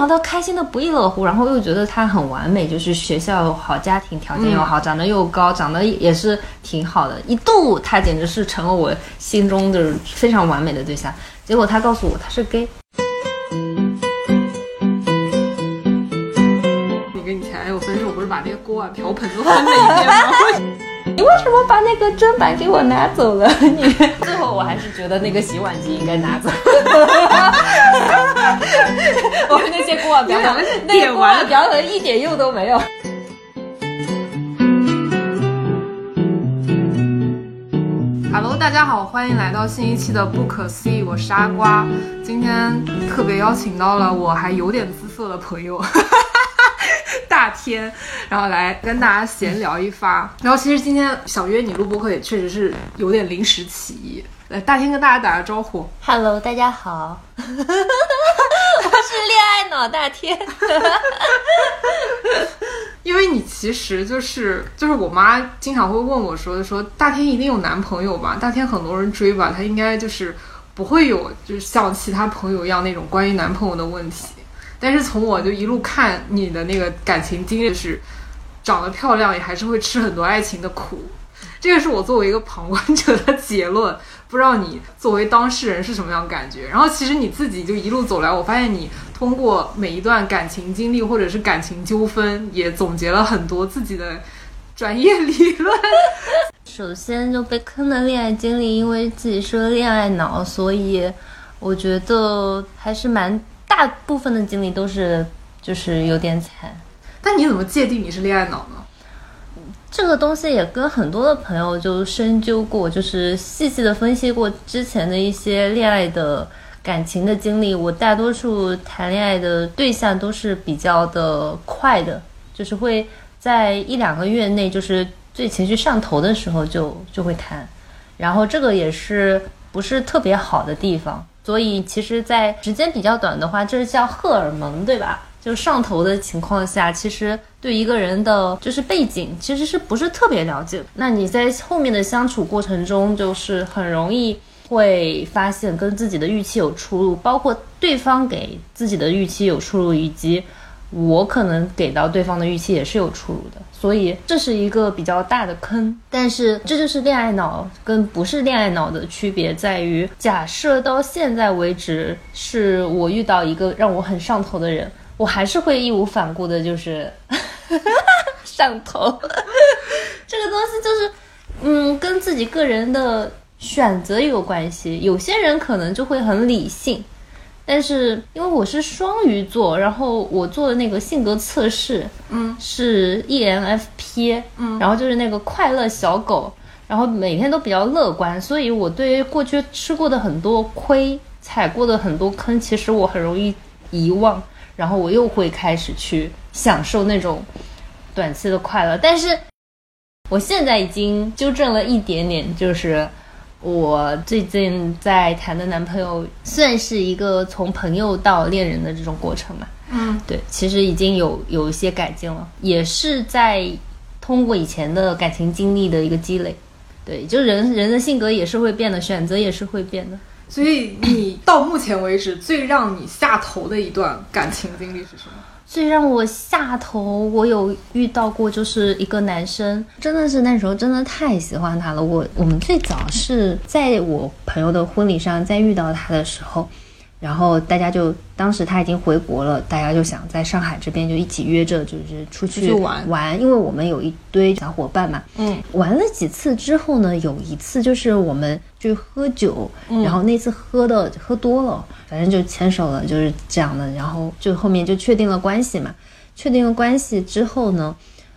聊得开心的不亦乐乎，然后又觉得他很完美，就是学校好，家庭条件又好，长得又高，长得也是挺好的，一度他简直是成了我心中就是非常完美的对象。结果他告诉我他是 gay。你跟你前男友分手不是把那个锅碗瓢盆都翻了一遍吗？你为什么把那个砧板给我拿走了？你最后我还是觉得那个洗碗机应该拿走。我们那些锅碗瓢盆，那些锅碗瓢盆一点用都没有。Hello，大家好，欢迎来到新一期的不可思议，我是阿瓜。今天特别邀请到了我还有点姿色的朋友。大天，然后来跟大家闲聊一发。然后其实今天想约你录播课也确实是有点临时起意。来，大天跟大家打个招呼。Hello，大家好，我是恋爱脑大天。因为你其实就是就是我妈经常会问我说说大天一定有男朋友吧？大天很多人追吧，他应该就是不会有就是像其他朋友一样那种关于男朋友的问题。但是从我就一路看你的那个感情经历是，长得漂亮也还是会吃很多爱情的苦，这个是我作为一个旁观者的结论。不知道你作为当事人是什么样感觉？然后其实你自己就一路走来，我发现你通过每一段感情经历或者是感情纠纷，也总结了很多自己的专业理论。首先就被坑的恋爱经历，因为自己是个恋爱脑，所以我觉得还是蛮。大部分的经历都是就是有点惨，但你怎么界定你是恋爱脑呢？这个东西也跟很多的朋友就深究过，就是细细的分析过之前的一些恋爱的感情的经历。我大多数谈恋爱的对象都是比较的快的，就是会在一两个月内，就是最情绪上头的时候就就会谈，然后这个也是不是特别好的地方。所以，其实，在时间比较短的话，这是叫荷尔蒙，对吧？就上头的情况下，其实对一个人的就是背景，其实是不是特别了解？那你在后面的相处过程中，就是很容易会发现跟自己的预期有出入，包括对方给自己的预期有出入，以及。我可能给到对方的预期也是有出入的，所以这是一个比较大的坑。但是这就是恋爱脑跟不是恋爱脑的区别，在于假设到现在为止是我遇到一个让我很上头的人，我还是会义无反顾的，就是 上头。这个东西就是，嗯，跟自己个人的选择有关系。有些人可能就会很理性。但是因为我是双鱼座，然后我做的那个性格测试，嗯，是 ENFP，嗯，然后就是那个快乐小狗，然后每天都比较乐观，所以我对过去吃过的很多亏、踩过的很多坑，其实我很容易遗忘，然后我又会开始去享受那种短期的快乐。但是我现在已经纠正了一点点，就是。我最近在谈的男朋友算是一个从朋友到恋人的这种过程嘛？嗯，对，其实已经有有一些改进了，也是在通过以前的感情经历的一个积累。对，就人人的性格也是会变的，选择也是会变的。所以你到目前为止最让你下头的一段感情经历是什么？最让我下头，我有遇到过，就是一个男生，真的是那时候真的太喜欢他了。我我们最早是在我朋友的婚礼上在遇到他的时候。然后大家就当时他已经回国了，大家就想在上海这边就一起约着，就是出去玩玩。因为我们有一堆小伙伴嘛，嗯，玩了几次之后呢，有一次就是我们去喝酒，然后那次喝的喝多了，反正就牵手了，就是这样的。然后就后面就确定了关系嘛，确定了关系之后呢，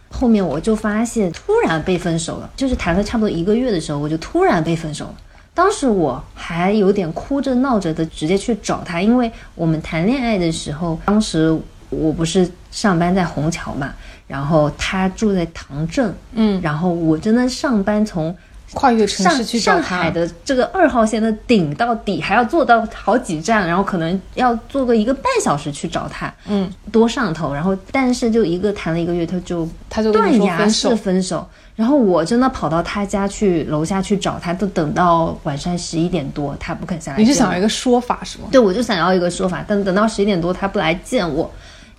后面我就发现突然被分手了，就是谈了差不多一个月的时候，我就突然被分手了。当时我还有点哭着闹着的，直接去找他，因为我们谈恋爱的时候，当时我不是上班在虹桥嘛，然后他住在唐镇，嗯，然后我真的上班从跨越城市去找上海的这个二号线的顶到底，还要坐到好几站，然后可能要坐个一个半小时去找他，嗯，多上头。然后但是就一个谈了一个月，他就他就断崖式分手。然后我真的跑到他家去楼下去找他，都等到晚上十一点多，他不肯下来。你是想要一个说法是吗？对，我就想要一个说法，但等到十一点多他不来见我，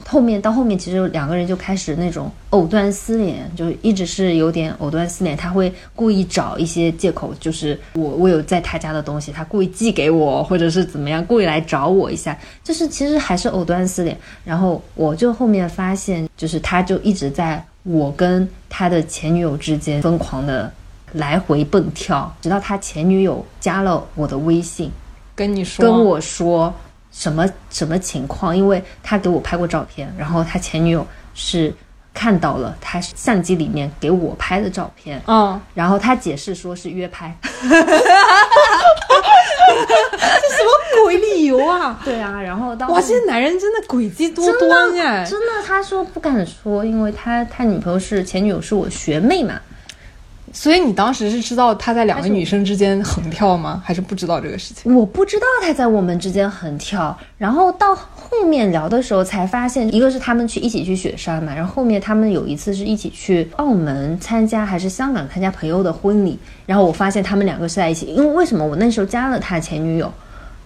后面到后面其实两个人就开始那种藕断丝连，就一直是有点藕断丝连。他会故意找一些借口，就是我我有在他家的东西，他故意寄给我，或者是怎么样，故意来找我一下，就是其实还是藕断丝连。然后我就后面发现，就是他就一直在我跟他的前女友之间疯狂的来回蹦跳，直到他前女友加了我的微信。跟你说，跟我说什么什么情况，因为他给我拍过照片，然后他前女友是看到了他相机里面给我拍的照片，嗯，然后他解释说是约拍。这什么鬼理由啊？对啊，然后到哇，这些男人真的诡计多端哎！真的，他说不敢说，因为他他女朋友是前女友是我学妹嘛，所以你当时是知道他在两个女生之间横跳吗？还是不知道这个事情？我不知道他在我们之间横跳，然后到后面聊的时候才发现，一个是他们去一起去雪山嘛，然后后面他们有一次是一起去澳门参加还是香港参加朋友的婚礼，然后我发现他们两个是在一起，因为为什么我那时候加了他前女友，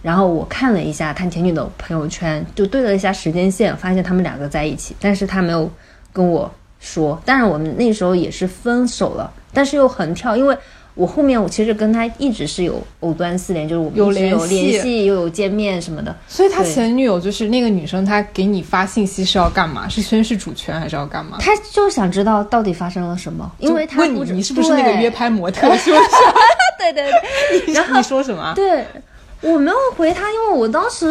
然后我看了一下他前女友的朋友圈，就对了一下时间线，发现他们两个在一起，但是他没有跟我说，但是我们那时候也是分手了，但是又横跳，因为。我后面我其实跟他一直是有藕断丝连，就是我们有联系，又有见面什么的。所以他前女友就是那个女生，她给你发信息是要干嘛？是宣示主权还是要干嘛？他就想知道到底发生了什么，因为他问你，你是不是那个约拍模特？是不是？对对对，然后你说什么？对我没有回他，因为我当时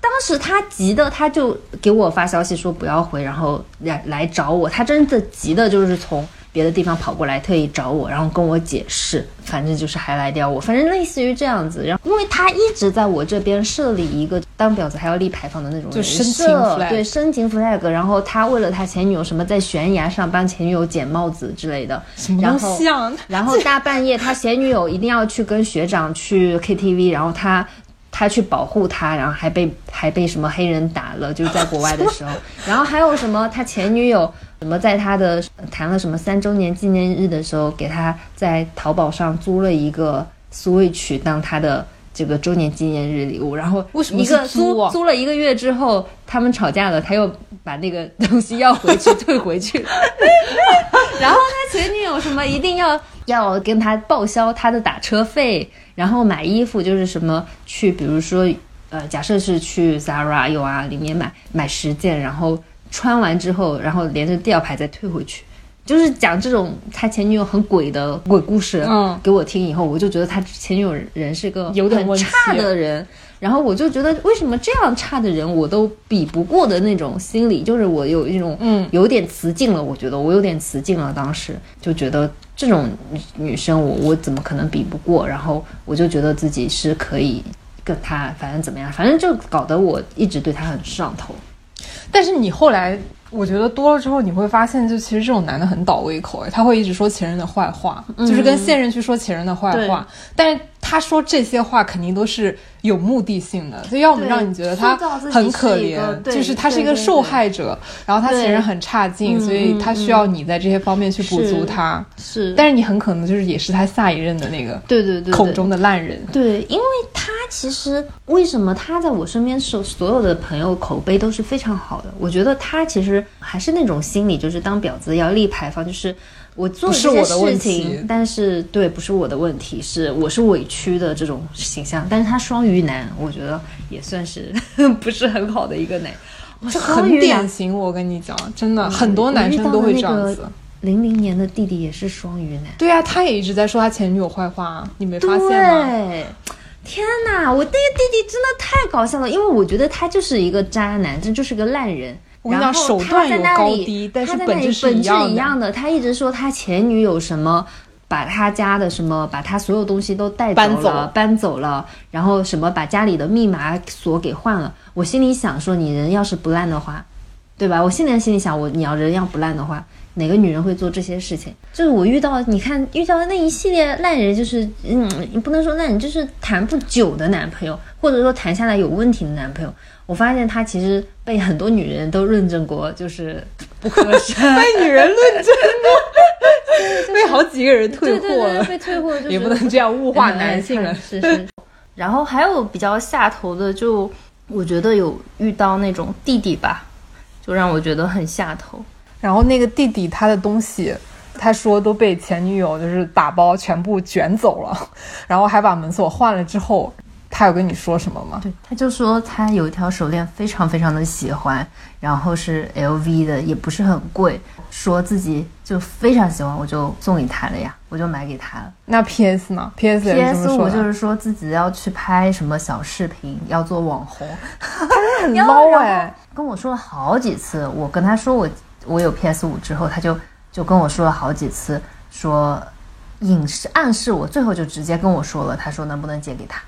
当时他急的，他就给我发消息说不要回，然后来来找我。他真的急的，就是从别的地方跑过来，特意找我，然后跟我解释，反正就是还来撩我，反正类似于这样子。然后因为他一直在我这边设立一个当婊子还要立牌坊的那种人就深情设对深情 flag。然后他为了他前女友什么在悬崖上帮前女友捡帽子之类的，然后？然后大半夜，他前女友一定要去跟学长去 KTV，然后他他去保护他，然后还被还被什么黑人打了，就是在国外的时候。然后还有什么，他前女友什么在他的谈了什么三周年纪念日的时候，给他在淘宝上租了一个 Switch 当他的。这个周年纪念日礼物，然后为什么一个租租了一个月之后，他们吵架了，他又把那个东西要回去退回去。然后他前女友什么一定要要跟他报销他的打车费，然后买衣服就是什么去，比如说呃，假设是去 Zara 有啊里面买买十件，然后穿完之后，然后连着吊牌再退回去。就是讲这种他前女友很鬼的鬼故事，嗯给我听以后，我就觉得他前女友人是个很有点差的人，然后我就觉得为什么这样差的人我都比不过的那种心理，就是我有一种嗯有点雌竞了，我觉得我有点雌竞了，当时就觉得这种女女生我我怎么可能比不过，然后我就觉得自己是可以跟她反正怎么样，反正就搞得我一直对她很上头。但是你后来，我觉得多了之后，你会发现，就其实这种男的很倒胃口，哎，他会一直说前任的坏话，就是跟现任去说前任的坏话。但是他说这些话肯定都是有目的性的，就要么对让你觉得他很可怜就是他是一个受害者，然后他前任很差劲，所以他需要你在这些方面去补足他。是但是你很可能就是也是他下一任的那个对对对对口中的烂人。对，因为他其实为什么他在我身边所所有的朋友口碑都是非常好的？我觉得他其实还是那种心理，就是当婊子要立牌坊，就是我做不是这些我的问事题情，但是对，不是我的问题，是我是委屈的这种形象。但是他双鱼男，我觉得也算是 不是很好的一个男。这很典型，我跟你讲，真的很多男生都会这样子。零零年的弟弟也是双鱼男。对啊，他也一直在说他前女友坏话，啊你没发现吗？对，天哪，我那个弟弟真的太搞笑了，因为我觉得他就是一个渣男，这就是个烂人。我跟你讲然后手段有高他在那里低但是他本质是一样的一样的。他一直说他前女友什么。把他家的什么，把他所有东西都带走搬走了，搬走了，然后什么把家里的密码锁给换了。我心里想说，你人要是不烂的话，对吧？我现在心里想，我你要人要不烂的话，哪个女人会做这些事情？就是我遇到，你看遇到的那一系列烂人，就是嗯，你不能说烂人，就是谈不久的男朋友，或者说谈下来有问题的男朋友。我发现他其实被很多女人都论证过，就是不合适。被女人论证过，被好几个人退货了。被退货，也不能这样物化男性了。是是。然后还有比较下头的，就我觉得有遇到那种弟弟吧，就让我觉得很下头。然后那个弟弟他的东西，他说都被前女友就是打包全部卷走了，然后还把门锁换了之后。他有跟你说什么吗？对，他就说他有一条手链非常非常的喜欢，然后是 LV 的，也不是很贵，说自己就非常喜欢，我就送给他了呀，我就买给他了。那 PS 呢？PS，PS 我就是说自己要去拍什么小视频，要做网红，他很 low 哎，跟我说了好几次。我跟他说我我有 PS 五之后，他就就跟我说了好几次说。隐示暗示我，最后就直接跟我说了，他说能不能借给他，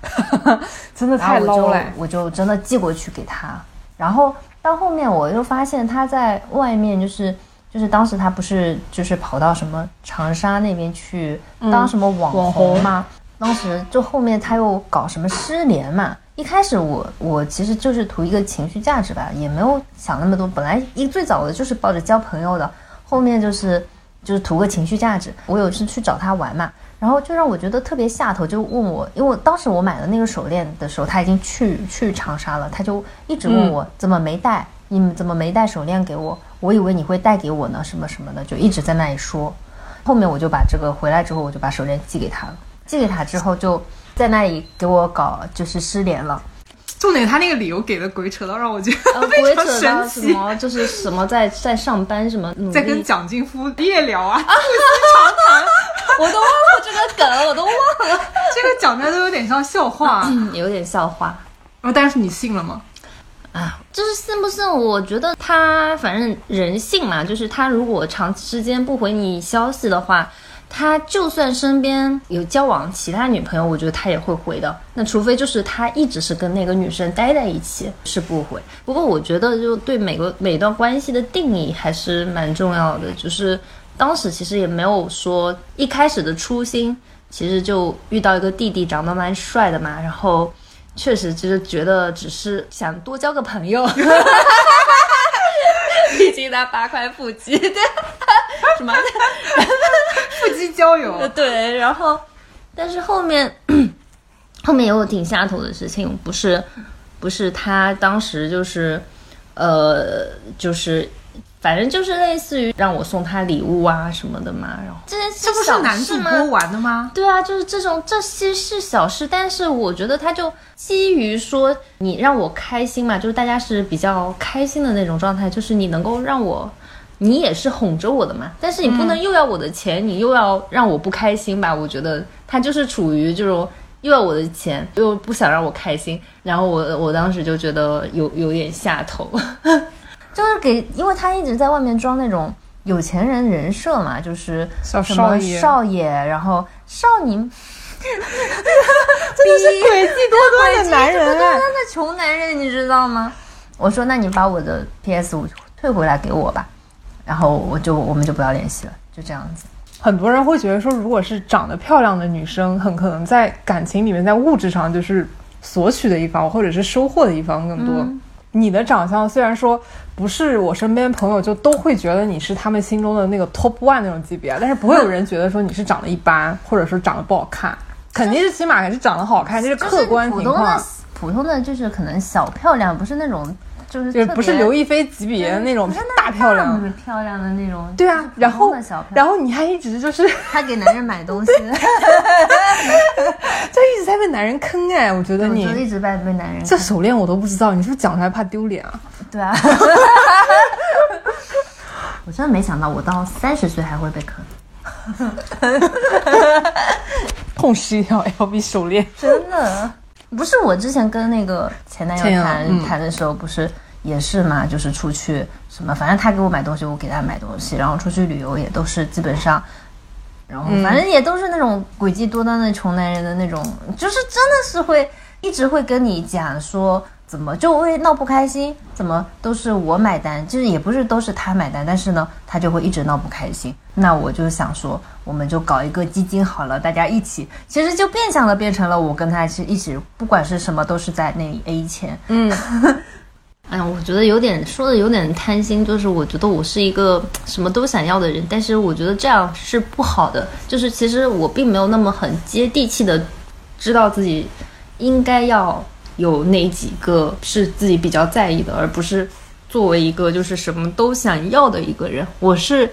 真的太 low 了，我就真的寄过去给他。然后到后面我又发现他在外面，就是就是当时他不是就是跑到什么长沙那边去当什么网红吗？当时就后面他又搞什么失联嘛。一开始我我其实就是图一个情绪价值吧，也没有想那么多。本来一最早的就是抱着交朋友的，后面就是。就是图个情绪价值。我有次去找他玩嘛，然后就让我觉得特别下头，就问我，因为我当时我买的那个手链的时候，他已经去去长沙了，他就一直问我怎么没带，你怎么没带手链给我？我以为你会带给我呢，什么什么的，就一直在那里说。后面我就把这个回来之后，我就把手链寄给他了。寄给他之后，就在那里给我搞，就是失联了。重点他那个理由给的鬼扯到让我觉得 非常神奇，什么就是什么在在上班什么，在跟蒋劲夫夜聊啊，促长谈，我都忘了这个梗，我都忘了，这个讲的都有点像笑话，嗯有点笑话。哦，但是你信了吗？啊，就是信不信？我觉得他反正人性嘛，就是他如果长时间不回你消息的话。他就算身边有交往其他女朋友，我觉得他也会回的。那除非就是他一直是跟那个女生待在一起，是不回。不过我觉得，就对每个每段关系的定义还是蛮重要的。就是当时其实也没有说一开始的初心，其实就遇到一个弟弟长得蛮帅的嘛。然后确实就是觉得只是想多交个朋友。毕竟他八块腹肌，对，什么 腹肌交友？对，然后，但是后面后面也有挺下头的事情，不是，不是他当时就是，呃，就是。反正就是类似于让我送他礼物啊什么的嘛，然后这件事不是男主播玩的吗？对啊，就是这种这些是小事，但是我觉得他就基于说你让我开心嘛，就是大家是比较开心的那种状态，就是你能够让我，你也是哄着我的嘛，但是你不能又要我的钱，你又要让我不开心吧？我觉得他就是处于这种又要我的钱，又不想让我开心，然后我我当时就觉得有有点下头。就是给，因为他一直在外面装那种有钱人人设嘛，就是什么少爷，然后少宁，真的是诡计多端的男人，多端的穷男人，你知道吗？我说，那你把我的 PS 五退回来给我吧，然后我就我们就不要联系了，就这样子。很多人会觉得说，如果是长得漂亮的女生，很可能在感情里面，在物质上就是索取的一方，或者是收获的一方更多。你的长相虽然说不是我身边朋友就都会觉得你是他们心中的那个 top one 那种级别，但是不会有人觉得说你是长得一般，或者说长得不好看，肯定是起码还是长得好看，这是客观情况。普通的就是可能小漂亮，不是那种。就是不是刘亦菲级别的那种大漂亮，漂亮的那种。对啊，然后然后你还一直就是还给男人买东西，就一直在被男人坑哎！我觉得你一直在被男人。这手链我都不知道，你是不是讲出来怕丢脸啊？对啊，我真的没想到，我到三十岁还会被坑，痛失一条 LV 手链，真的。不是我之前跟那个前男友谈谈的时候，不是也是嘛？就是出去什么，反正他给我买东西，我给他买东西，然后出去旅游也都是基本上，然后反正也都是那种诡计多端的穷男人的那种，就是真的是会一直会跟你讲说怎么就会闹不开心？怎么都是我买单？就是也不是都是他买单，但是呢，他就会一直闹不开心。那我就想说，我们就搞一个基金好了，大家一起，其实就变相的变成了我跟他是一起，不管是什么都是在那里 A 钱。嗯，哎呀，我觉得有点说的有点贪心，就是我觉得我是一个什么都想要的人，但是我觉得这样是不好的。就是其实我并没有那么很接地气的知道自己应该要。有哪几个是自己比较在意的，而不是作为一个就是什么都想要的一个人。我是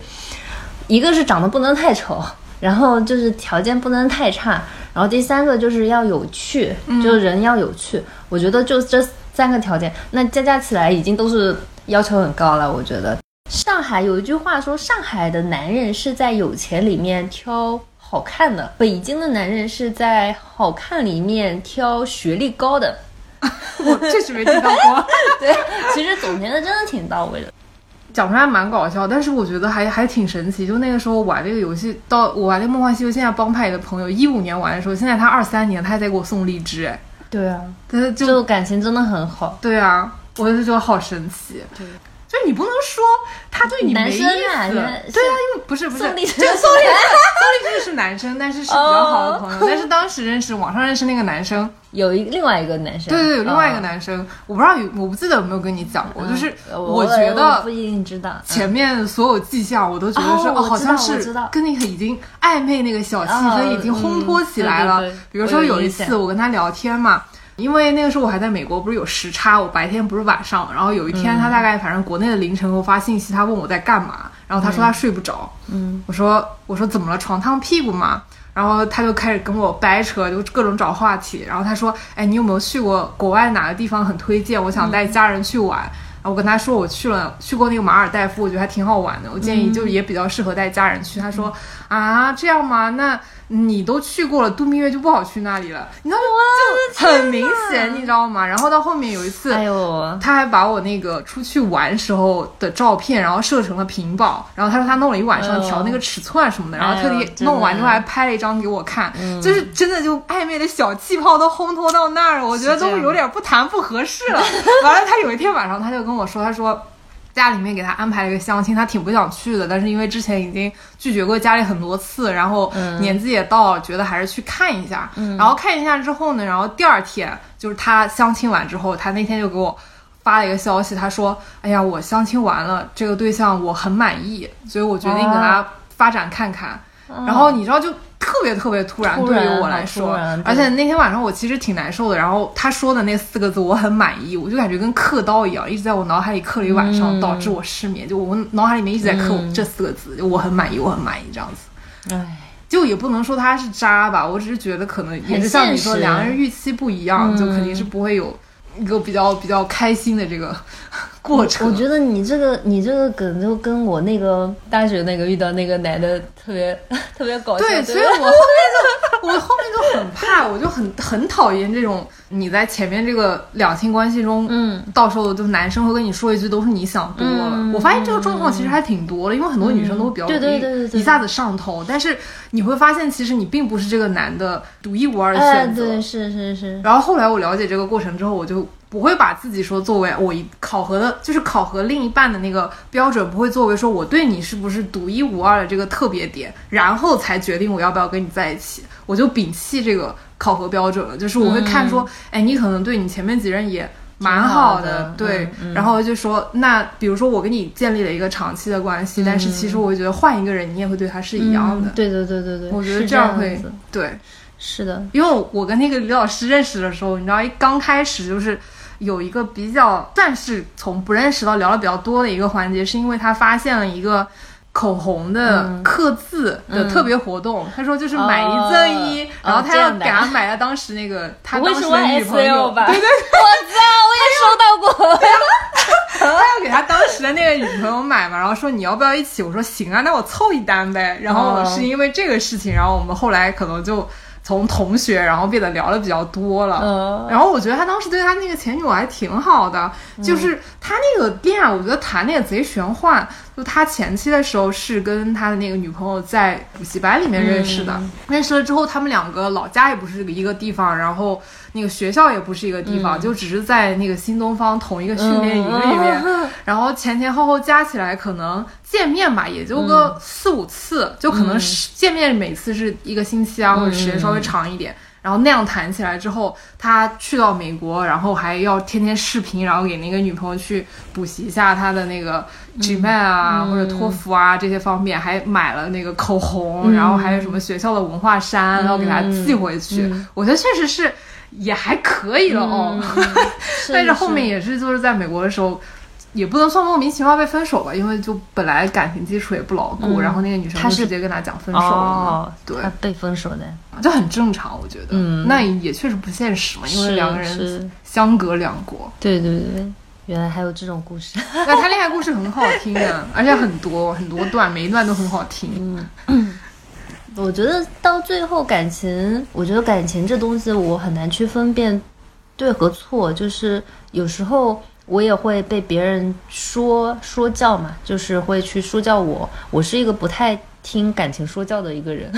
一个是长得不能太丑，然后就是条件不能太差，然后第三个就是要有趣，就人要有趣。我觉得就这三个条件，那加加起来已经都是要求很高了。我觉得上海有一句话说，上海的男人是在有钱里面挑。好看的，北京的男人是在好看里面挑学历高的。我确实没听到过。对，其实总结的真的挺到位的，讲出来蛮搞笑，但是我觉得还还挺神奇。就那个时候玩这个游戏，到我玩那个《梦幻西游》，现在帮派的朋友一五年玩的时候，现在他二三年，他还在给我送荔枝。哎，对啊，但是就感情真的很好。对啊，我就觉得好神奇。对。就你不能说他对你没意思，对啊，因为不是不是，宋励志，宋励志，宋励志是男生，但是是比较好的朋友。但是当时认识网上认识那个男生，有一另外一个男生，对对，有另外一个男生，我不知道有，我不记得有没有跟你讲过，就是我觉得不一定知道。前面所有迹象，我都觉得是哦，好像是跟那个已经暧昧那个小气氛已经烘托起来了。比如说有一次我跟他聊天嘛。因为那个时候我还在美国，不是有时差，我白天不是晚上。然后有一天，他大概反正国内的凌晨给我发信息，他问我在干嘛。然后他说他睡不着。嗯，我说我说怎么了？床烫屁股吗？然后他就开始跟我掰扯，就各种找话题。然后他说，哎，你有没有去过国外哪个地方很推荐？我想带家人去玩。然后我跟他说我去了，去过那个马尔代夫，我觉得还挺好玩的。我建议就也比较适合带家人去。他说啊，这样吗？那。你都去过了，度蜜月就不好去那里了，你知道吗？就很明显，你知道吗？然后到后面有一次，哎呦，他还把我那个出去玩时候的照片，然后设成了屏保，然后他说他弄了一晚上调那个尺寸什么的，然后特地弄完之后还拍了一张给我看，就是真的就暧昧的小气泡都烘托到那儿，我觉得都有点不谈不合适了。完了，他有一天晚上他就跟我说，他说。家里面给他安排了一个相亲，他挺不想去的，但是因为之前已经拒绝过家里很多次，然后年纪也到了，觉得还是去看一下。然后看一下之后呢，然后第二天就是他相亲完之后，他那天就给我发了一个消息，他说：“哎呀，我相亲完了，这个对象我很满意，所以我决定给他发展看看。”然后你知道就。特别特别突然，对于我来说，而且那天晚上我其实挺难受的。然后他说的那四个字我很满意，我就感觉跟刻刀一样，一直在我脑海里刻了一晚上，导致我失眠。就我脑海里面一直在刻这四个字，就我很满意，我很满意这样子。唉，就也不能说他是渣吧，我只是觉得可能也是像你说，两个人预期不一样，就肯定是不会有一个比较比较开心的这个。过程，我觉得你这个你这个梗就跟我那个大学那个遇到那个男的特别 特别搞笑。对，所以我后面就我后面就很怕，我就很很讨厌这种你在前面这个两性关系中，嗯，到时候就男生会跟你说一句都是你想多了。我发现这个状况其实还挺多的，因为很多女生都会比较容易一下子上头，但是你会发现其实你并不是这个男的独一无二的选择。对，是是是。然后后来我了解这个过程之后，我就。不会把自己说作为我一考核的，就是考核另一半的那个标准，不会作为说我对你是不是独一无二的这个特别点，然后才决定我要不要跟你在一起。我就摒弃这个考核标准了，就是我会看说，哎，你可能对你前面几任也蛮好的，对，然后就说，那比如说我跟你建立了一个长期的关系，但是其实我会觉得换一个人，你也会对他是一样的。对对对对对，我觉得这样会对，是的，因为我跟那个李老师认识的时候，你知道，一刚开始就是。有一个比较算是从不认识到聊的比较多的一个环节，是因为他发现了一个口红的刻字的特别活动。他说就是买一赠一，然后他要给他买了当时那个他当时的女朋友吧？对对，我知道，我也收到过。他要给他当时的那个女朋友买嘛，然后说你要不要一起？我说行啊，那我凑一单呗。然后是因为这个事情，然后我们后来可能就。从同学，然后变得聊的比较多了，然后我觉得他当时对他那个前女友还挺好的，就是他那个恋爱，我觉得谈的也贼玄幻，就他前期的时候是跟他的那个女朋友在补习班里面认识的，认识了之后，他们两个老家也不是一个地方，然后那个学校也不是一个地方，就只是在那个新东方同一个训练营里面，然后前前后后加起来可能见面吧，也就个四五次，就可能是见面每次是一个星期啊，或者时间稍微长一点。然后那样谈起来之后，他去到美国，然后还要天天视频，然后给那个女朋友去补习一下他的那个 GMAT 啊或者托福啊这些方面，还买了那个口红，然后还有什么学校的文化衫，然后给他寄回去。我觉得确实是也还可以了哦，但是后面也是就是在美国的时候。也不能算莫名其妙被分手吧，因为就本来感情基础也不牢固，然后那个女生就直接跟他讲分手了，对，被分手的，就很正常，我觉得，嗯，那也确实不现实嘛，因为两个人相隔两国，对对对，原来还有这种故事，那他恋爱故事很好听啊，而且很多很多段，每一段都很好听，嗯，我觉得到最后感情，我觉得感情这东西我很难去分辨对和错，就是有时候。我也会被别人说说教嘛，就是会去说教我。我是一个不太听感情说教的一个人。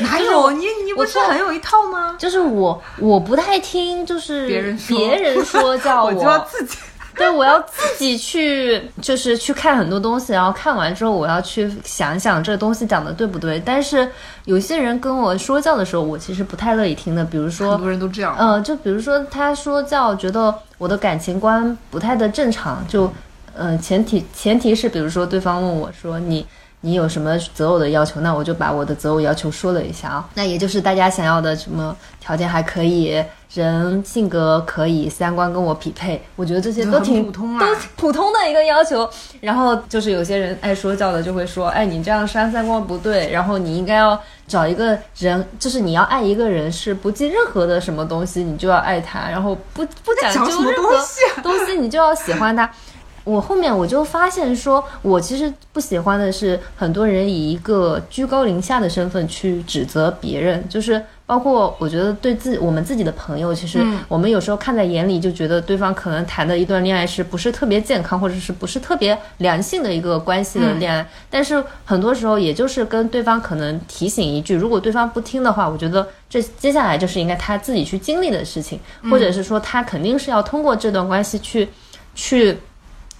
哪有你？你不是很有一套吗？就是我，我不太听，就是别人别人说教我，我就要自己。对，我要自己去，就是去看很多东西，然后看完之后，我要去想想这个东西讲的对不对。但是有些人跟我说教的时候，我其实不太乐意听的。比如说，很多人都这样。嗯，就比如说他说教，觉得我的感情观不太的正常。就，嗯，前提前提是，比如说对方问我说你。你有什么择偶的要求？那我就把我的择偶要求说了一下啊。那也就是大家想要的什么条件还可以，人性格可以，三观跟我匹配。我觉得这些都挺普通啊，都普通的一个要求。然后就是有些人爱说教的就会说，哎，你这样删三观不对。然后你应该要找一个人，就是你要爱一个人是不计任何的什么东西，你就要爱他。然后不不讲究任何东西，你就要喜欢他。我后面我就发现，说我其实不喜欢的是很多人以一个居高临下的身份去指责别人，就是包括我觉得对自我们自己的朋友，其实我们有时候看在眼里，就觉得对方可能谈的一段恋爱是不是特别健康，或者是不是特别良性的一个关系的恋爱，但是很多时候也就是跟对方可能提醒一句，如果对方不听的话，我觉得这接下来就是应该他自己去经历的事情，或者是说他肯定是要通过这段关系去去。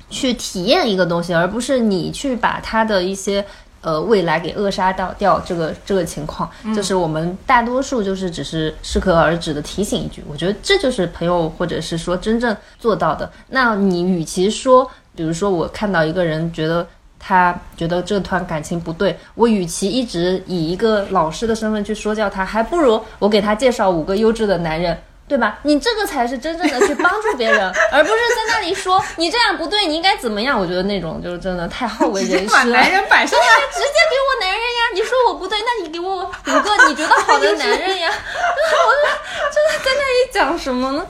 去体验一个东西，而不是你去把他的一些呃未来给扼杀到掉。这个这个情况，就是我们大多数就是只是适可而止的提醒一句。我觉得这就是朋友，或者是说真正做到的。那你与其说，比如说我看到一个人觉得他觉得这段感情不对，我与其一直以一个老师的身份去说教他，还不如我给他介绍五个优质的男人。对吧？你这个才是真正的去帮助别人，而不是在那里说你这样不对，你应该怎么样？我觉得那种就是真的太好为人师了。男人摆上来，直接给我男人呀！你说我不对，那你给我五个你觉得好的男人呀？我就是在那里讲什么呢？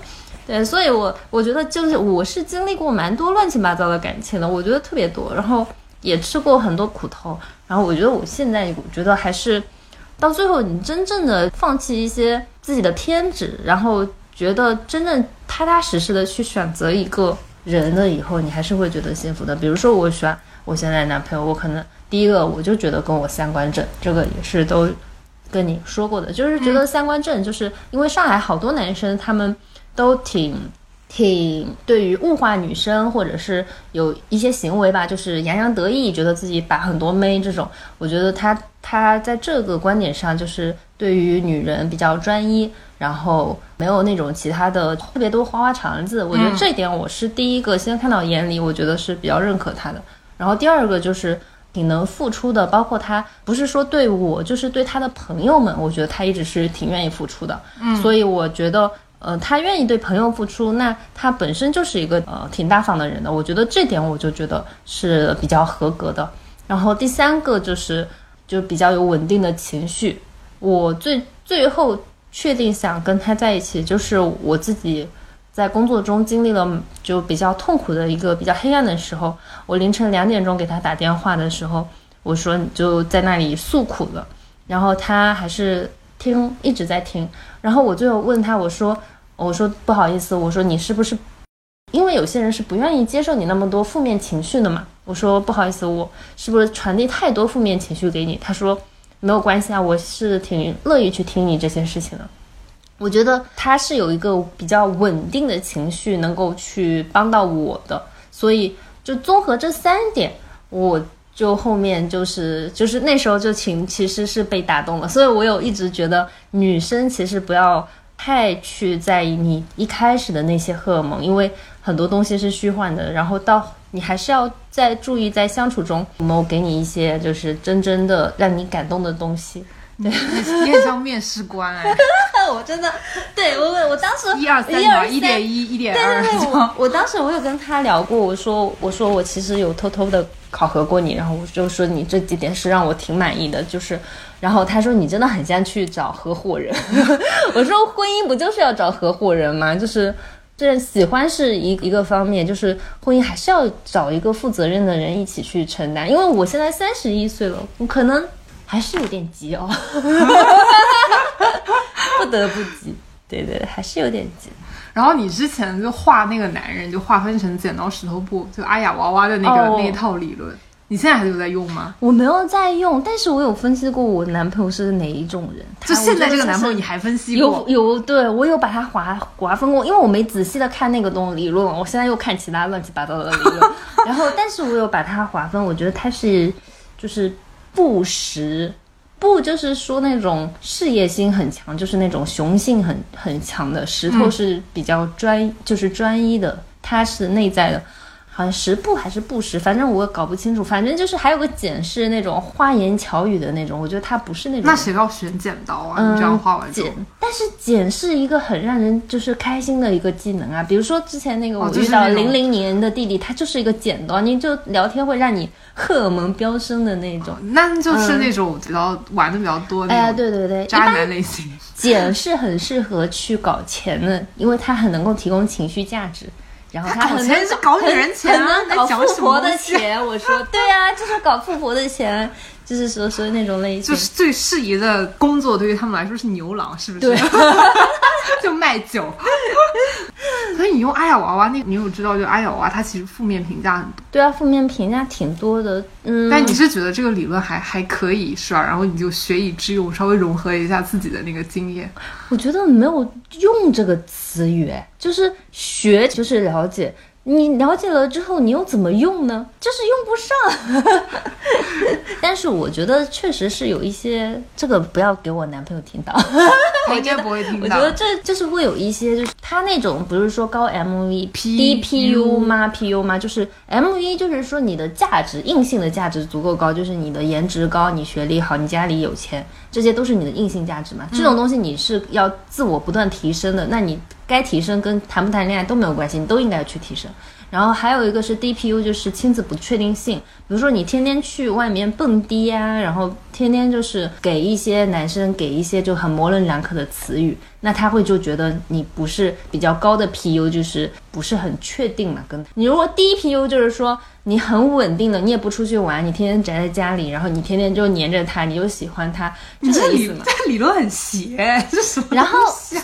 对，所以我我觉得就是我是经历过蛮多乱七八糟的感情的，我觉得特别多，然后也吃过很多苦头，然后我觉得我现在我觉得还是。到最后，你真正的放弃一些自己的偏执，然后觉得真正踏踏实实的去选择一个人了以后，你还是会觉得幸福的。比如说，我喜欢我现在男朋友，我可能第一个我就觉得跟我三观正，这个也是都跟你说过的，就是觉得三观正，就是因为上海好多男生他们都挺。挺对于物化女生，或者是有一些行为吧，就是洋洋得意，觉得自己把很多妹这种。我觉得他他在这个观点上，就是对于女人比较专一，然后没有那种其他的特别多花花肠子。我觉得这一点我是第一个先看到眼里，我觉得是比较认可他的。然后第二个就是挺能付出的，包括他不是说对我，就是对他的朋友们，我觉得他一直是挺愿意付出的。嗯，所以我觉得。呃，他愿意对朋友付出，那他本身就是一个呃挺大方的人的，我觉得这点我就觉得是比较合格的。然后第三个就是就比较有稳定的情绪。我最最后确定想跟他在一起，就是我自己在工作中经历了就比较痛苦的一个比较黑暗的时候，我凌晨两点钟给他打电话的时候，我说你就在那里诉苦了，然后他还是。听一直在听，然后我最后问他，我说，我说不好意思，我说你是不是，因为有些人是不愿意接受你那么多负面情绪的嘛，我说不好意思，我是不是传递太多负面情绪给你？他说没有关系啊，我是挺乐意去听你这些事情的。我觉得他是有一个比较稳定的情绪，能够去帮到我的，所以就综合这三点，我就后面就是就是那时候就情其实是被打动了，所以我有一直觉得女生其实不要太去在意你一开始的那些荷尔蒙，因为很多东西是虚幻的，然后到你还是要再注意在相处中有没有给你一些就是真正的让你感动的东西。对，你很像面试官哎，我真的，对我我我当时一二三嘛，一点一，一点二。对对对，我我当时我有跟他聊过，我说我说我其实有偷偷的考核过你，然后我就说你这几点是让我挺满意的，就是，然后他说你真的很像去找合伙人，我说婚姻不就是要找合伙人吗？就是这喜欢是一一个方面，就是婚姻还是要找一个负责任的人一起去承担，因为我现在三十一岁了，我可能。还是有点急哦，不得不急，对对，还是有点急。然后你之前就画那个男人，就划分成剪刀石头布，就阿雅娃娃的那个那一套理论，你现在还有在用吗？我没有在用，但是我有分析过我男朋友是哪一种人。就现在这个男朋友，你还分析过？有有，对我有把他划划分过，因为我没仔细的看那个东理论，我现在又看其他乱七八糟的理论。然后，但是我有把它划分，我觉得他是就是。不实，不就是说那种事业心很强，就是那种雄性很很强的石头是比较专，就是专一的，他是内在的。好像十步还是不十，反正我也搞不清楚。反正就是还有个剪是那种花言巧语的那种，我觉得他不是那种。那谁要选剪刀啊？你这样画完剪，但是剪是一个很让人就是开心的一个技能啊。比如说之前那个我遇到零零年的弟弟，他就是一个剪刀，你就聊天会让你荷尔蒙飙升的那种。那就是那种比较玩的比较多的。哎呀，对对对，渣男类型。剪是很适合去搞钱的，因为它很能够提供情绪价值。然后他搞钱是搞女人钱啊，搞富婆的钱。我说对呀，就是搞富婆的钱，就是说说那种类型。就是最适宜的工作，对于他们来说是牛郎，是不是？对，就卖酒。所以你用阿雅娃娃，那你有知道，就阿雅娃娃它其实负面评价很多。对啊，负面评价挺多的。嗯，但你是觉得这个理论还还可以是吧？然后你就学以致用，稍微融合一下自己的那个经验。我觉得没有用这个词语，就是学，就是了解。你了解了之后，你又怎么用呢？就是用不上。但是我觉得确实是有一些，这个不要给我男朋友听到。他应该不会听到。我觉得这就是会有一些，就是他那种不是说高 MV 低 PU 吗？PU 吗？就是 MV，就是说你的价值硬性的价值足够高，就是你的颜值高，你学历好，你家里有钱，这些都是你的硬性价值嘛。这种东西你是要自我不断提升的，那你。该提升跟谈不谈恋爱都没有关系，你都应该去提升。然后还有一个是 DPU，就是亲子不确定性。比如说你天天去外面蹦迪呀，然后天天就是给一些男生给一些就很模棱两可的词语，那他会就觉得你不是比较高的 PU，就是不是很确定嘛。跟你如果低 PU 就是说。你很稳定的，你也不出去玩，你天天宅在家里，然后你天天就黏着他，你就喜欢他，这个意思吗？这理论很邪，这什么？然后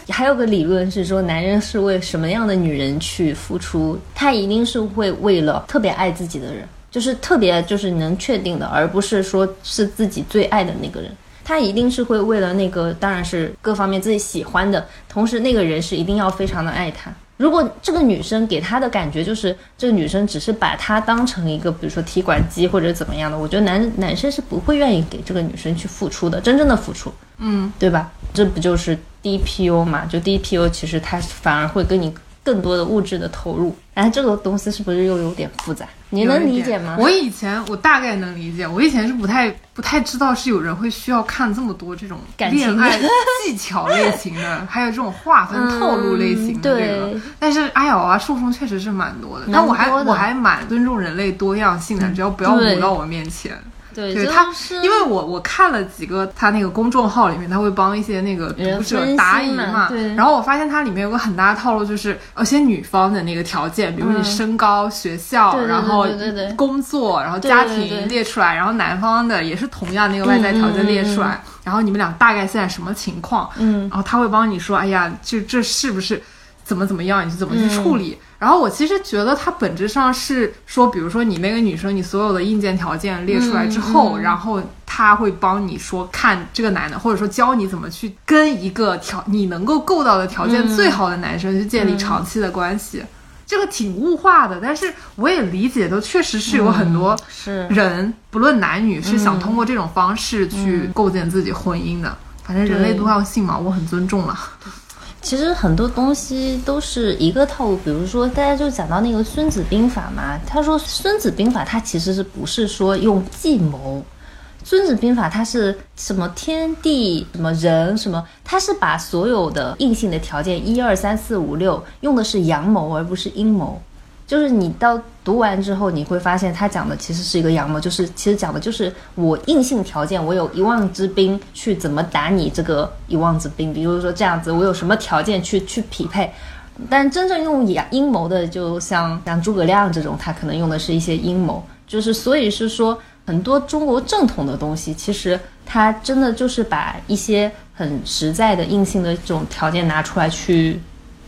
还有个理论是说，男人是为什么样的女人去付出？他一定是会为了特别爱自己的人，就是特别就是能确定的，而不是说是自己最爱的那个人。他一定是会为了那个，当然是各方面自己喜欢的，同时那个人是一定要非常的爱他。如果这个女生给他的感觉就是这个女生只是把他当成一个，比如说提款机或者怎么样的，我觉得男男生是不会愿意给这个女生去付出的，真正的付出，嗯，对吧？这不就是 DPU 嘛？就 DPU 其实他反而会跟你。更多的物质的投入，然后这个东西是不是又有点复杂？你能理解吗？我以前我大概能理解，我以前是不太不太知道是有人会需要看这么多这种恋爱技巧类型的，还有这种划分套路类型的这个。但是阿瑶啊，受众确实是蛮多的，但我还我还蛮尊重人类多样性的，只要不要舞到我面前。对他，因为我我看了几个他那个公众号里面，他会帮一些那个读者答疑嘛。对。然后我发现它里面有个很大的套路，就是呃，先女方的那个条件，比如你身高、学校，然后工作，然后家庭列出来，然后男方的也是同样那个外在条件列出来，然后你们俩大概现在什么情况？嗯。然后他会帮你说，哎呀，就这是不是？怎么怎么样，你是怎么去处理。然后我其实觉得它本质上是说，比如说你那个女生，你所有的硬件条件列出来之后，然后他会帮你说看这个男的，或者说教你怎么去跟一个条你能够够到的条件最好的男生去建立长期的关系。这个挺物化的，但是我也理解，都确实是有很多人，不论男女，是想通过这种方式去构建自己婚姻的。反正人类多样性嘛，我很尊重了。其实很多东西都是一个套路，比如说大家就讲到那个《孙子兵法》嘛，他说《孙子兵法》它其实是不是说用计谋，《孙子兵法》它是什么天地什么人什么，它是把所有的硬性的条件一二三四五六用的是阳谋而不是阴谋。就是你到读完之后，你会发现他讲的其实是一个阳谋，就是其实讲的就是我硬性条件，我有一万支兵去怎么打你这个一万支兵，比如说这样子，我有什么条件去去匹配。但真正用阳阴谋的，就像像诸葛亮这种，他可能用的是一些阴谋。就是所以是说，很多中国正统的东西，其实他真的就是把一些很实在的硬性的这种条件拿出来去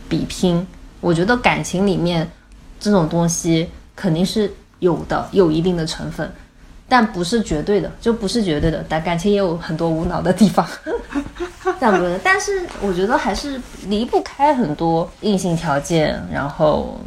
比拼。我觉得感情里面。这种东西肯定是有的，有一定的成分，但不是绝对的，就不是绝对的。但感情也有很多无脑的地方，这样子。但是我觉得还是离不开很多硬性条件，然后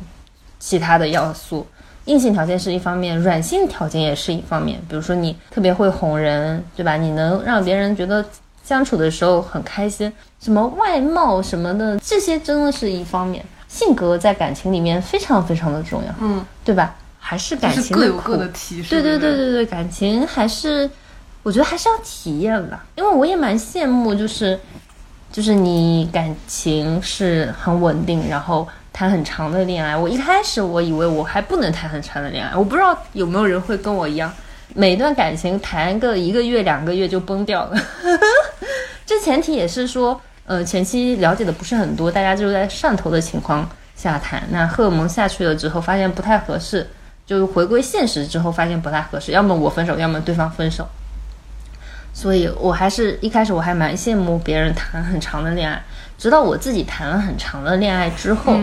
其他的要素。硬性条件是一方面，软性条件也是一方面。比如说你特别会哄人，对吧？你能让别人觉得相处的时候很开心。什么外貌什么的，这些真的是一方面。性格在感情里面非常非常的重要，嗯，对吧？还是感情各有各的提对对对对对，感情还是我觉得还是要体验吧。因为我也蛮羡慕，就是就是你感情是很稳定，然后谈很长的恋爱。我一开始我以为我还不能谈很长的恋爱，我不知道有没有人会跟我一样，每段感情谈个一个月两个月就崩掉了。这前提也是说。呃，前期了解的不是很多，大家就是在上头的情况下谈。那荷尔蒙下去了之后，发现不太合适，就回归现实之后，发现不太合适，要么我分手，要么对方分手。所以我还是一开始我还蛮羡慕别人谈很长的恋爱，直到我自己谈了很长的恋爱之后，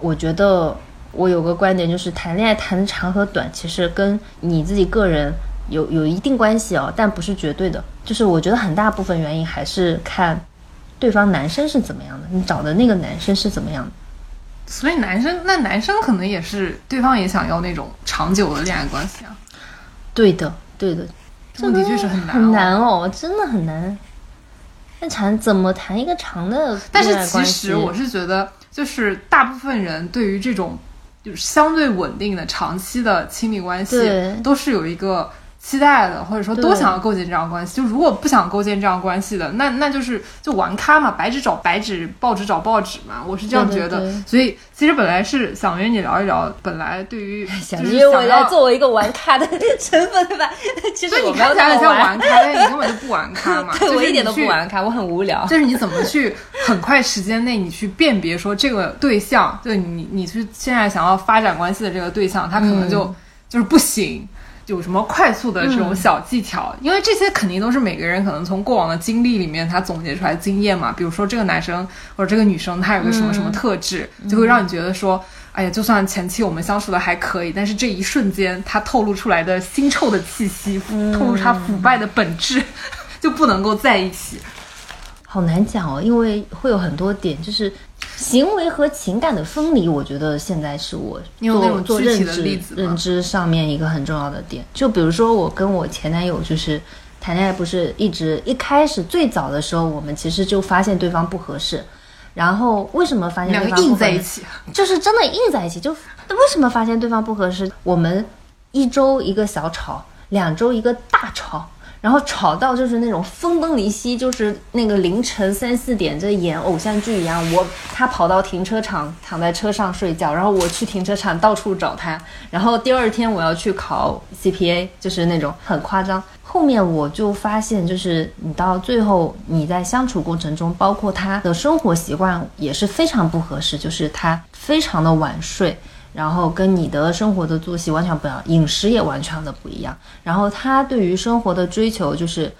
我觉得我有个观点就是，谈恋爱谈的长和短，其实跟你自己个人有有一定关系哦，但不是绝对的。就是我觉得很大部分原因还是看。对方男生是怎么样的？你找的那个男生是怎么样的？所以男生那男生可能也是对方也想要那种长久的恋爱关系啊。对的，对的，这的确是很难，很难哦，真的很难。那谈怎么谈一个长的？但是其实我是觉得，就是大部分人对于这种就是相对稳定的长期的亲密关系，都是有一个。期待的，或者说都想要构建这样关系。就如果不想构建这样关系的，那那就是就玩咖嘛，白纸找白纸，报纸找报纸嘛。我是这样觉得。所以其实本来是想约你聊一聊，本来对于想约我来作为一个玩咖的成分对吧？其实你看起来像玩咖，但你根本就不玩咖嘛。对，我一点都不玩咖，我很无聊。就是你怎么去很快时间内你去辨别说这个对象，对你你是现在想要发展关系的这个对象，他可能就就是不行。有什么快速的这种小技巧？因为这些肯定都是每个人可能从过往的经历里面他总结出来的经验嘛。比如说这个男生或者这个女生，他有个什么什么特质，就会让你觉得说，哎呀，就算前期我们相处的还可以，但是这一瞬间他透露出来的腥臭的气息，透露他腐败的本质，就不能够在一起。好难讲哦，因为会有很多点，就是行为和情感的分离。我觉得现在是我做做认知认知上面一个很重要的点。就比如说我跟我前男友就是谈恋爱，不是一直一开始最早的时候，我们其实就发现对方不合适。然后为什么发现对方硬在一起？就是真的硬在一起。就为什么发现对方不合适？我们一周一个小吵，两周一个大吵。然后吵到就是那种分崩离析，就是那个凌晨三四点在演偶像剧一样。我他跑到停车场躺在车上睡觉，然后我去停车场到处找他。然后第二天我要去考 CPA，就是那种很夸张。后面我就发现，就是你到最后你在相处过程中，包括他的生活习惯也是非常不合适，就是他非常的晚睡。然后跟你的生活的作息完全不一样，饮食也完全的不一样。然后他对于生活的追求就是，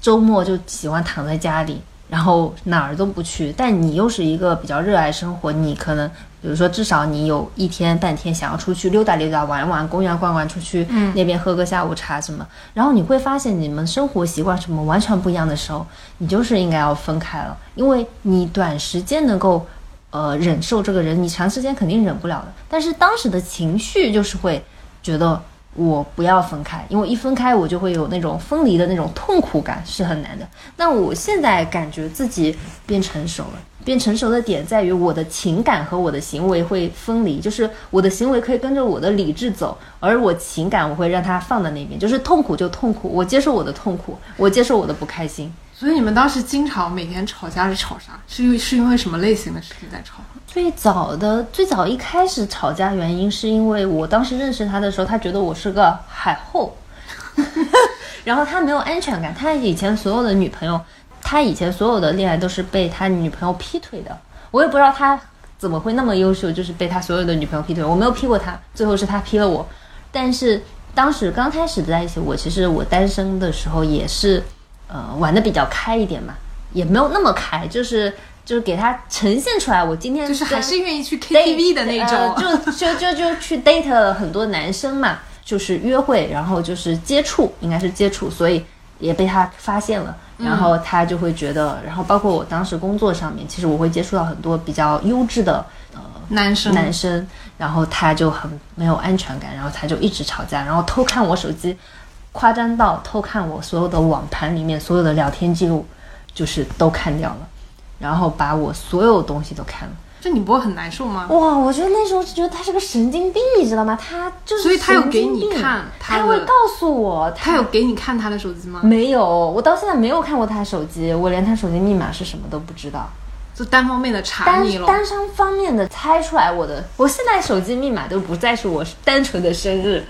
周末就喜欢躺在家里。然后哪儿都不去，但你又是一个比较热爱生活，你可能比如说至少你有一天半天想要出去溜达溜达、玩一玩，公园逛逛，出去那边喝个下午茶什么，然后你会发现你们生活习惯什么完全不一样的时候，你就是应该要分开了，因为你短时间能够呃忍受这个人，你长时间肯定忍不了的。但是当时的情绪就是会觉得。我不要分开，因为一分开我就会有那种分离的那种痛苦感，是很难的。那我现在感觉自己变成熟了，变成熟的点在于我的情感和我的行为会分离，就是我的行为可以跟着我的理智走，而我情感我会让它放在那边，就是痛苦就痛苦，我接受我的痛苦，我接受我的不开心。所以你们当时经常每天吵架是吵啥？是因为是因为什么类型的事情在吵？最早的最早一开始吵架原因是因为我当时认识他的时候，他觉得我是个海后，然后他没有安全感。他以前所有的女朋友，他以前所有的恋爱都是被他女朋友劈腿的。我也不知道他怎么会那么优秀，就是被他所有的女朋友劈腿。我没有劈过他，最后是他劈了我。但是当时刚开始在一起，我其实我单身的时候也是，呃，玩的比较开一点嘛，也没有那么开，就是。就是给他呈现出来，我今天就是还是愿意去 KTV 的那种，就就就就去 date 了很多男生嘛，就是约会，然后就是接触，应该是接触，所以也被他发现了，然后他就会觉得，然后包括我当时工作上面，其实我会接触到很多比较优质的呃男生。男生，然后他就很没有安全感，然后他就一直吵架，然后偷看我手机，夸张到偷看我所有的网盘里面所有的聊天记录，就是都看掉了。然后把我所有东西都看了，这你不会很难受吗？哇，我觉得那时候就觉得他是个神经病，你知道吗？他就是，所以他有给你看，他会告诉我，他有给你看他的手机吗？没有，我到现在没有看过他手机，我连他手机密码是什么都不知道，就单方面的查你了，单单方面的猜出来我的，我现在手机密码都不再是我单纯的生日，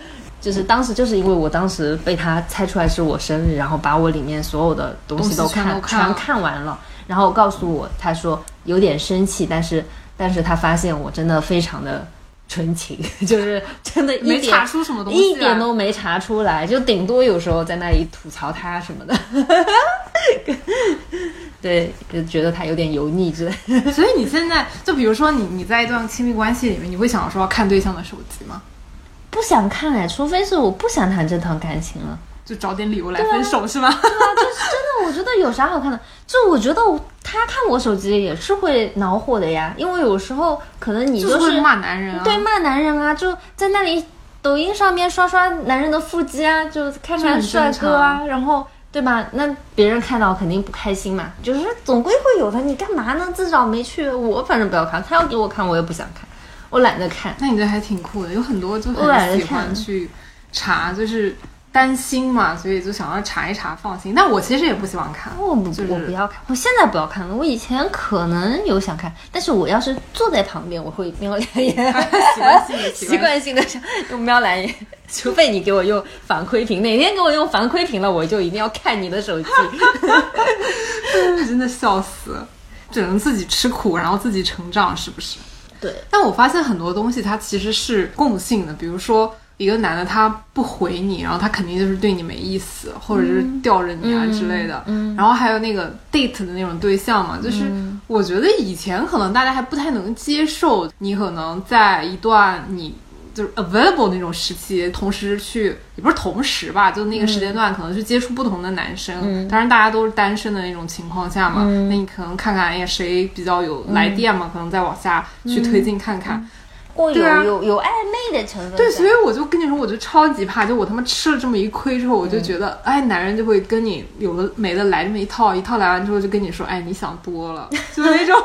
就是当时就是因为我当时被他猜出来是我生日，然后把我里面所有的东西都看全看完了。然后告诉我，他说有点生气，但是但是他发现我真的非常的纯情，就是真的没查出什么东西，一点都没查出来，就顶多有时候在那里吐槽他什么的，对，就觉得他有点油腻之类。所以你现在就比如说你你在一段亲密关系里面，你会想说要看对象的手机吗？不想看哎，除非是我不想谈这段感情了。就找点理由来分手是吗？对啊，就是真的，我觉得有啥好看的？就我觉得他看我手机也是会恼火的呀，因为有时候可能你就是骂男人啊，对骂男人啊，就在那里抖音上面刷刷男人的腹肌啊，就看看帅哥啊，然后对吧？那别人看到肯定不开心嘛，就是总归会有的。你干嘛呢？自找没趣。我反正不要看，他要给我看，我也不想看，我懒得看。那你这还挺酷的，有很多就很喜欢去查，就是。担心嘛，所以就想要查一查，放心。但我其实也不喜欢看，我不，我不要看，我现在不要看了。我以前可能有想看，但是我要是坐在旁边，我会瞄两眼，习惯性的，习惯性 的用瞄两眼。除非你给我用反馈屏，哪天给我用反馈屏了，我就一定要看你的手机。真的笑死，只能自己吃苦，然后自己成长，是不是？对。但我发现很多东西它其实是共性的，比如说。一个男的他不回你，然后他肯定就是对你没意思，或者是吊着你啊之类的。然后还有那个 date 的那种对象嘛，就是我觉得以前可能大家还不太能接受，你可能在一段你就是 available 那种时期，同时去也不是同时吧，就那个时间段可能去接触不同的男生。当然大家都是单身的那种情况下嘛，那你可能看看哎呀谁比较有来电嘛，可能再往下去推进看看。会有有有暧昧的成分。对，所以我就跟你说，我就超级怕，就我他妈吃了这么一亏之后，我就觉得，哎，男人就会跟你有的没的来这么一套，一套来完之后就跟你说，哎，你想多了，就那种，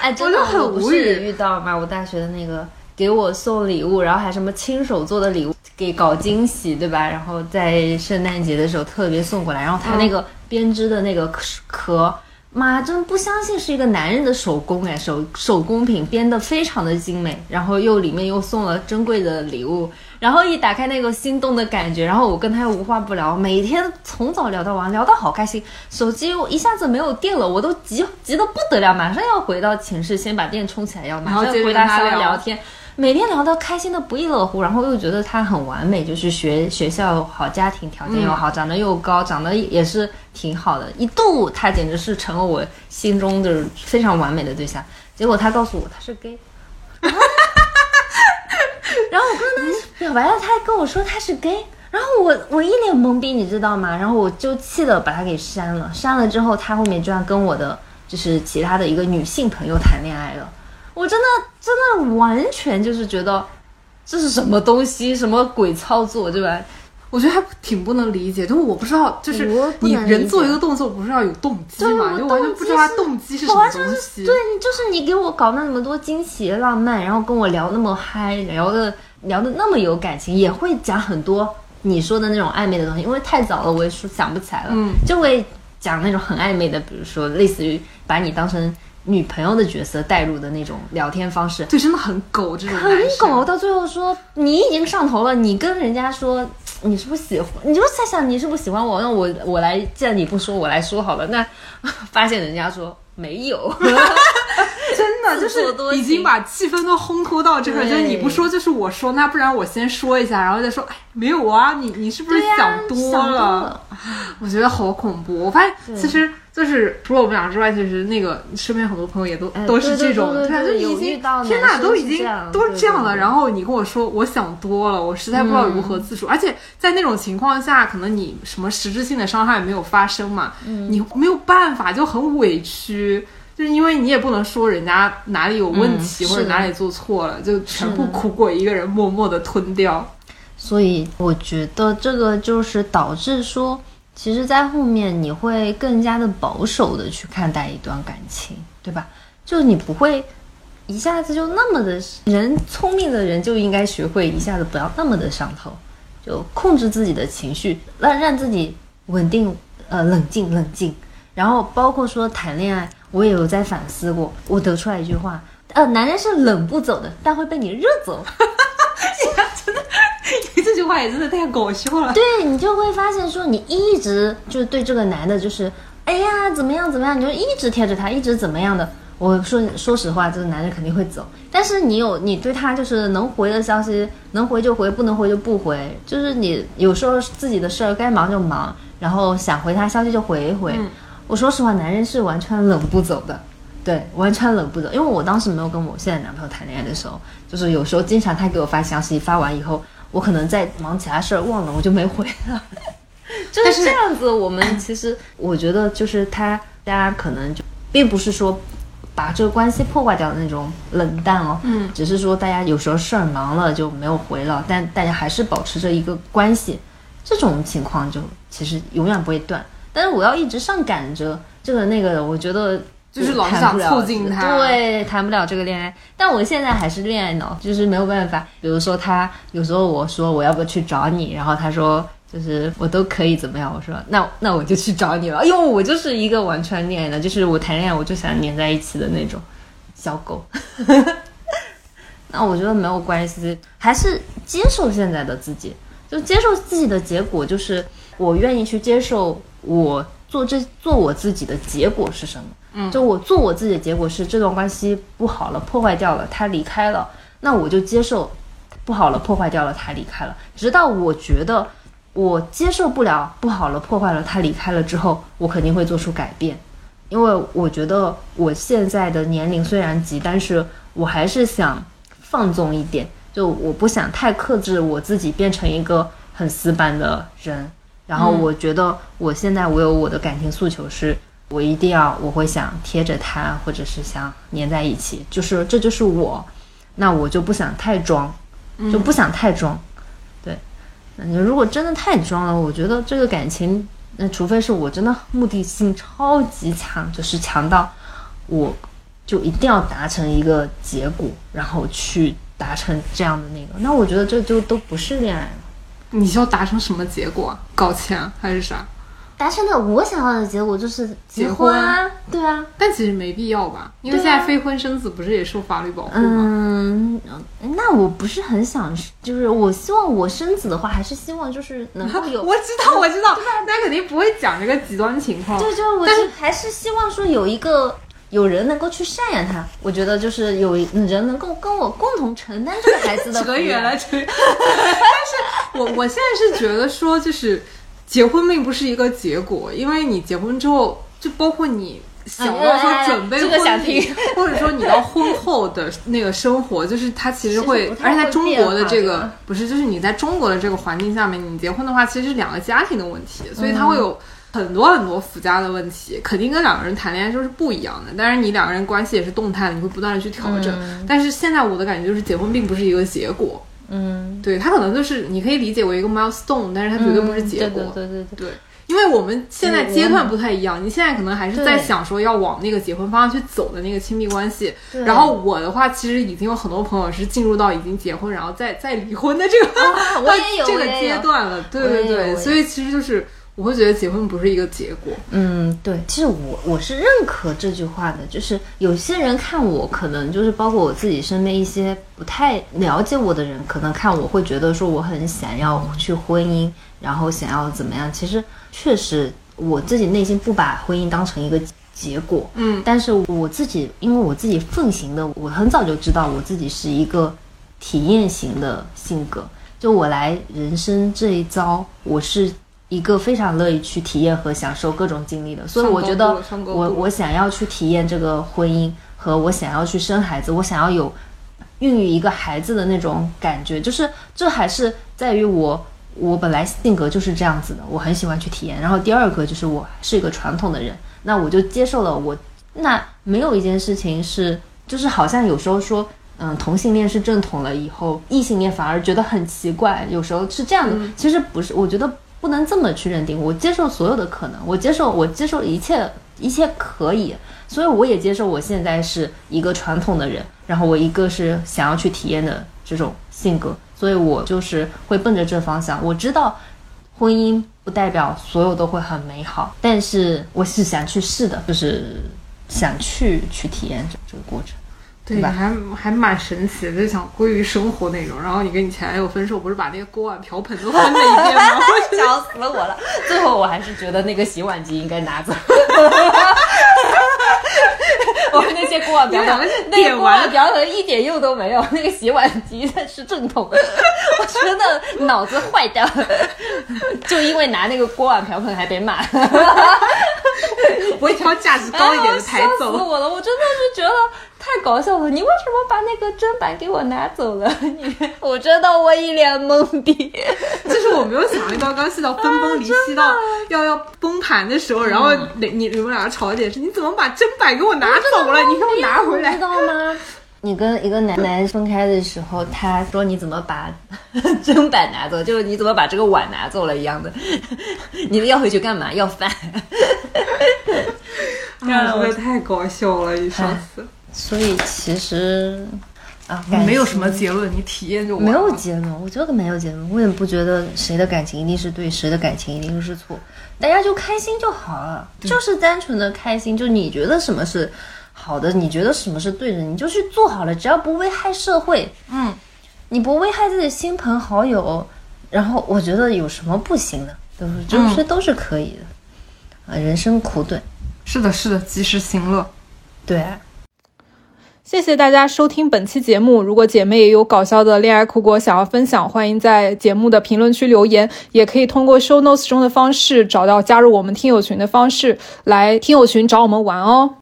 哎，我就很无语。遇到吗？我大学的那个给我送礼物，然后还什么亲手做的礼物，给搞惊喜，对吧？然后在圣诞节的时候特别送过来，然后他那个编织的那个壳。妈，真不相信是一个男人的手工哎，手手工品编的非常的精美，然后又里面又送了珍贵的礼物，然后一打开那个心动的感觉，然后我跟他又无话不聊，每天从早聊到晚，聊得好开心。手机一下子没有电了，我都急急得不得了，马上要回到寝室，先把电充起来，要马上回答他聊天。每天聊得开心的不亦乐乎，然后又觉得他很完美，就是学学校好，家庭条件又好，长得又高，长得也是挺好的，一度他简直是成了我心中就是非常完美的对象。结果他告诉我他是 gay，然后我跟他表白了，他还跟我说他是 gay，然后我我一脸懵逼，你知道吗？然后我就气的把他给删了，删了之后他后面居然跟我的就是其他的一个女性朋友谈恋爱了。我真的真的完全就是觉得这是什么东西，什么鬼操作，对吧？我觉得还挺不能理解，就是我不知道，就是你人做一个动作，不是要有动机嘛？就完全不知道他动机是什么东西。对，就是你给我搞那么多惊喜浪漫，然后跟我聊那么嗨，聊的聊的那么有感情，也会讲很多你说的那种暧昧的东西。因为太早了，我也说想不起来了，就会讲那种很暧昧的，比如说类似于把你当成。女朋友的角色带入的那种聊天方式，对，真的很狗，这种很狗。到最后说你已经上头了，你跟人家说你是不是喜欢，你就在想你是不是喜欢我？那我我来，既然你不说，我来说好了。那 发现人家说没有。真的就是已经把气氛都烘托到这个，就是你不说就是我说，那不然我先说一下，然后再说，哎，没有啊，你你是不是想多了？我觉得好恐怖。我发现其实就是除了我们俩之外，其实那个身边很多朋友也都都是这种，对，就已经天呐，都已经都是这样了。然后你跟我说我想多了，我实在不知道如何自处。而且在那种情况下，可能你什么实质性的伤害没有发生嘛，你没有办法，就很委屈。就是因为你也不能说人家哪里有问题或者哪里做错了，就全部苦果一个人默默的吞掉。所以我觉得这个就是导致说，其实，在后面你会更加的保守的去看待一段感情，对吧？就你不会一下子就那么的人聪明的人就应该学会一下子不要那么的上头，就控制自己的情绪，让让自己稳定，呃，冷静冷静。然后包括说谈恋爱。我也有在反思过，我得出来一句话，呃，男人是冷不走的，但会被你热走。真的，你这句话也真的太搞笑了。对你就会发现说，你一直就是对这个男的，就是哎呀怎么样怎么样，你就一直贴着他，一直怎么样的。我说说实话，这个男人肯定会走。但是你有你对他就是能回的消息，能回就回，不能回就不回。就是你有时候自己的事儿该忙就忙，然后想回他消息就回一回。我说实话，男人是完全冷不走的，对，完全冷不走。因为我当时没有跟我现在男朋友谈恋爱的时候，就是有时候经常他给我发消息，发完以后，我可能在忙其他事儿忘了，我就没回了。就是这样子。我们其实我觉得就是他，大家可能就并不是说把这个关系破坏掉的那种冷淡哦，嗯，只是说大家有时候事儿忙了就没有回了，但大家还是保持着一个关系，这种情况就其实永远不会断。但是我要一直上赶着这个那个的，我觉得就是老想促进他，对，谈不了这个恋爱。但我现在还是恋爱脑，就是没有办法。比如说他有时候我说我要不要去找你，然后他说就是我都可以怎么样，我说那那我就去找你了。因为我就是一个完全恋爱的，就是我谈恋爱我就想黏在一起的那种小狗。那我觉得没有关系，还是接受现在的自己，就接受自己的结果，就是我愿意去接受。我做这做我自己的结果是什么？嗯，就我做我自己的结果是这段关系不好了，破坏掉了，他离开了，那我就接受不好了，破坏掉了，他离开了，直到我觉得我接受不了不好了，破坏了，他离开了之后，我肯定会做出改变，因为我觉得我现在的年龄虽然急，但是我还是想放纵一点，就我不想太克制我自己，变成一个很死板的人。然后我觉得我现在我有我的感情诉求，是我一定要我会想贴着他，或者是想粘在一起，就是这就是我，那我就不想太装，就不想太装，对，那你如果真的太装了，我觉得这个感情，那除非是我真的目的性超级强，就是强到我就一定要达成一个结果，然后去达成这样的那个，那我觉得这就都不是恋爱了。你要达成什么结果？搞钱还是啥？达成的我想要的结果就是结婚啊，对啊。但其实没必要吧，因为现在非婚生子不是也受法律保护吗？嗯，那我不是很想，就是我希望我生子的话，还是希望就是能够有。我知道，我知道，那肯定不会讲这个极端情况。对，就我就还是希望说有一个有人能够去赡养他，我觉得就是有人能够跟我共同承担这个孩子的抚 扯远养了，扯远了。但是我我现在是觉得说，就是结婚并不是一个结果，因为你结婚之后，就包括你想到说准备婚礼听，或者说你到婚后的那个生活，就是它其实会而且在中国的这个不是，就是你在中国的这个环境下面，你结婚的话，其实是两个家庭的问题，所以它会有。很多很多附加的问题，肯定跟两个人谈恋爱就是不一样的。当然，你两个人关系也是动态的，你会不断的去调整。但是现在我的感觉就是，结婚并不是一个结果，嗯，对，他可能就是你可以理解为一个 milestone，但是它绝对不是结果。嗯对对对对对。对因为我们现在阶段不太一样，你现在可能还是在想说要往那个结婚方向去走的那个亲密关系。然后我的话，其实已经有很多朋友是进入到已经结婚，然后再再离婚的这个、哦我也 有这个阶段了。对对对，所以其实就是我会觉得结婚不是一个结果。嗯，对，其实我我是认可这句话的，就是有些人看我，可能就是包括我自己身边一些不太了解我的人，可能看我会觉得说我很想要去婚姻，然后想要怎么样。其实确实我自己内心不把婚姻当成一个结果，嗯但是我自己因为我自己奉行的，我很早就知道我自己是一个体验型的性格，就我来人生这一遭，我是一个非常乐意去体验和享受各种经历的，所以我觉得我我想要去体验这个婚姻，和我想要去生孩子，我想要有孕育一个孩子的那种感觉，就是这还是在于我。我本来性格就是这样子的，我很喜欢去体验。然后第二个就是我是一个传统的人，那我就接受了我。那没有一件事情是，就是好像有时候说，嗯，同性恋是正统了以后，异性恋反而觉得很奇怪，有时候是这样的。其实不是，我觉得不能这么去认定。我接受所有的可能，我接受，我接受一切，一切可以。所以我也接受我现在是一个传统的人，然后我一个是想要去体验的这种性格，所以我就是会奔着这方向。我知道婚姻不代表所有都会很美好，但是我是想去试的，就是想去去体验这这个过程。对，吧还还蛮神奇的，就想归于生活那种。然后你跟你前男友分手，不是把那个锅碗瓢盆都翻了一遍吗？笑死我了！最后我还是觉得那个洗碗机应该拿走。我们那些锅碗瓢盆那锅碗瓢盆一点用都没有，那个洗碗机才是正统。我真的脑子坏掉了，就因为拿那个锅碗瓢盆还被骂，我一挑价值高一点的抬哎笑死走。我了！我真的是觉得太搞笑了。你为什么把那个砧板给我拿走了？你，我真的我一脸懵逼。就是我没有想到，刚细到分崩离析到要要崩盘的时候，然后你你你们两个吵一点是，你怎么把砧板给我拿走了？你给我拿回来你知。道吗？你跟一个男男分开的时候，他说你怎么把 砧板拿走，就是你怎么把这个碗拿走了一样的。你们要回去干嘛？要饭。啊，实在太搞笑了！一上次所以其实啊，没有什么结论，你体验就完没有结论，我觉得没有结论，我也不觉得谁的感情一定是对，谁的感情一定是错，大家就开心就好了，就是单纯的开心。就你觉得什么是好的，你觉得什么是对的，你就去做好了，只要不危害社会，嗯，你不危害自己亲朋好友，然后我觉得有什么不行的，对不对？就是都是可以的。啊，人生苦短，是的，是的，及时行乐。对啊。谢谢大家收听本期节目。如果姐妹也有搞笑的恋爱苦果想要分享，欢迎在节目的评论区留言，也可以通过 show notes 中的方式找到加入我们听友群的方式，来听友群找我们玩哦。